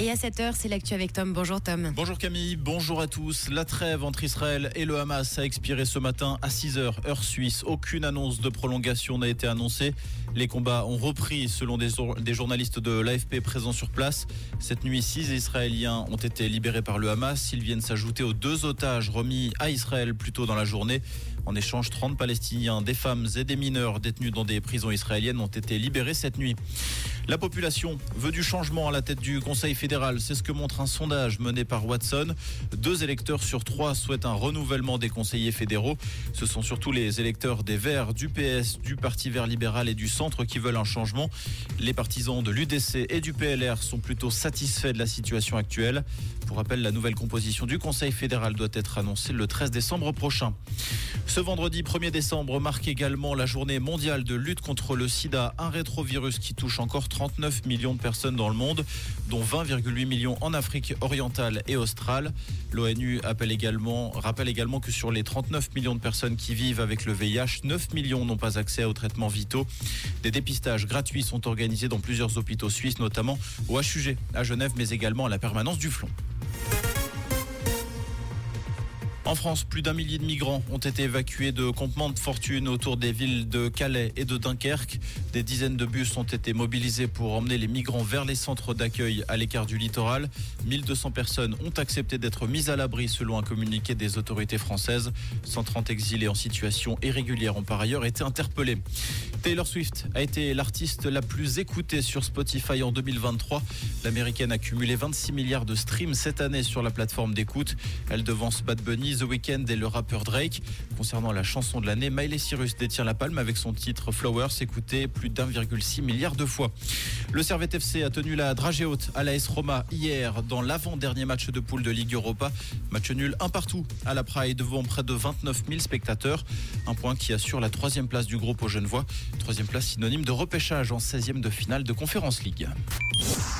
Et à 7h, c'est l'actu avec Tom. Bonjour Tom. Bonjour Camille, bonjour à tous. La trêve entre Israël et le Hamas a expiré ce matin à 6h, heure suisse. Aucune annonce de prolongation n'a été annoncée. Les combats ont repris selon des, journalistes de l'AFP présents sur place. Cette nuit, six Israéliens ont été libérés par le Hamas. Ils viennent s'ajouter aux deux otages remis à Israël plus tôt dans la journée. En échange, 30 Palestiniens, des femmes et des mineurs détenus dans des prisons israéliennes ont été libérés cette nuit. La population veut du changement à la tête du Conseil fédéral. C'est ce que montre un sondage mené par Watson. Deux électeurs sur trois souhaitent un renouvellement des conseillers fédéraux. Ce sont surtout les électeurs des Verts, du PS, du Parti vert libéral et du Centre qui veulent un changement. Les partisans de l'UDC et du PLR sont plutôt satisfaits de la situation actuelle. Pour rappel, la nouvelle composition du Conseil fédéral doit être annoncée le 13 décembre prochain. Ce vendredi 1er décembre marque également la journée mondiale de lutte contre le sida, un rétrovirus qui touche encore 39 millions de personnes dans le monde, dont 20,8 millions en Afrique orientale et australe. L'ONU rappelle également que sur les 39 millions de personnes qui vivent avec le VIH, 9 millions n'ont pas accès aux traitements vitaux. Des dépistages gratuits sont organisés dans plusieurs hôpitaux suisses, notamment au HUG à Genève, mais également à la permanence du Flon. En France, plus d'un millier de migrants ont été évacués de campements de fortune autour des villes de Calais et de Dunkerque. Des dizaines de bus ont été mobilisés pour emmener les migrants vers les centres d'accueil à l'écart du littoral. 1200 personnes ont accepté d'être mises à l'abri selon un communiqué des autorités françaises. 130 exilés en situation irrégulière ont par ailleurs été interpellés. Taylor Swift a été l'artiste la plus écoutée sur Spotify en 2023. L'américaine a cumulé 26 milliards de streams cette année sur la plateforme d'écoute. Elle devance Bad Bunny, The Weeknd et le rappeur Drake. Concernant la chanson de l'année, Miley Cyrus détient la palme avec son titre Flowers, écouté plus d'1,6 milliard de fois. Le Servette FC a tenu la dragée haute à l'AS Roma hier dans l'avant-dernier match de poule de Ligue Europa. Match nul un partout à la Praille devant près de 29 000 spectateurs. Un point qui assure la troisième place du groupe aux Genevois. Troisième place synonyme de repêchage en 16e de finale de Conférence League.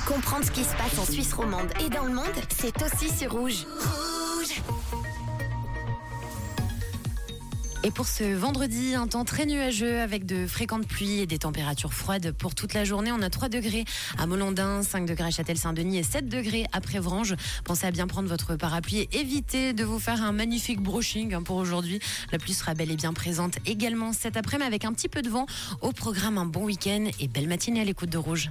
Comprendre ce qui se passe en Suisse romande et dans le monde, c'est aussi sur Rouge. Rouge Et pour ce vendredi, un temps très nuageux avec de fréquentes pluies et des températures froides pour toute la journée. On a 3 degrés à Molandin, 5 degrés à Châtel-Saint-Denis et 7 degrés à Prévrange. Pensez à bien prendre votre parapluie et évitez de vous faire un magnifique brushing hein, pour aujourd'hui. La pluie sera bel et bien présente également cet après-midi avec un petit peu de vent. Au programme, un bon week-end et belle matinée à l'écoute de Rouge.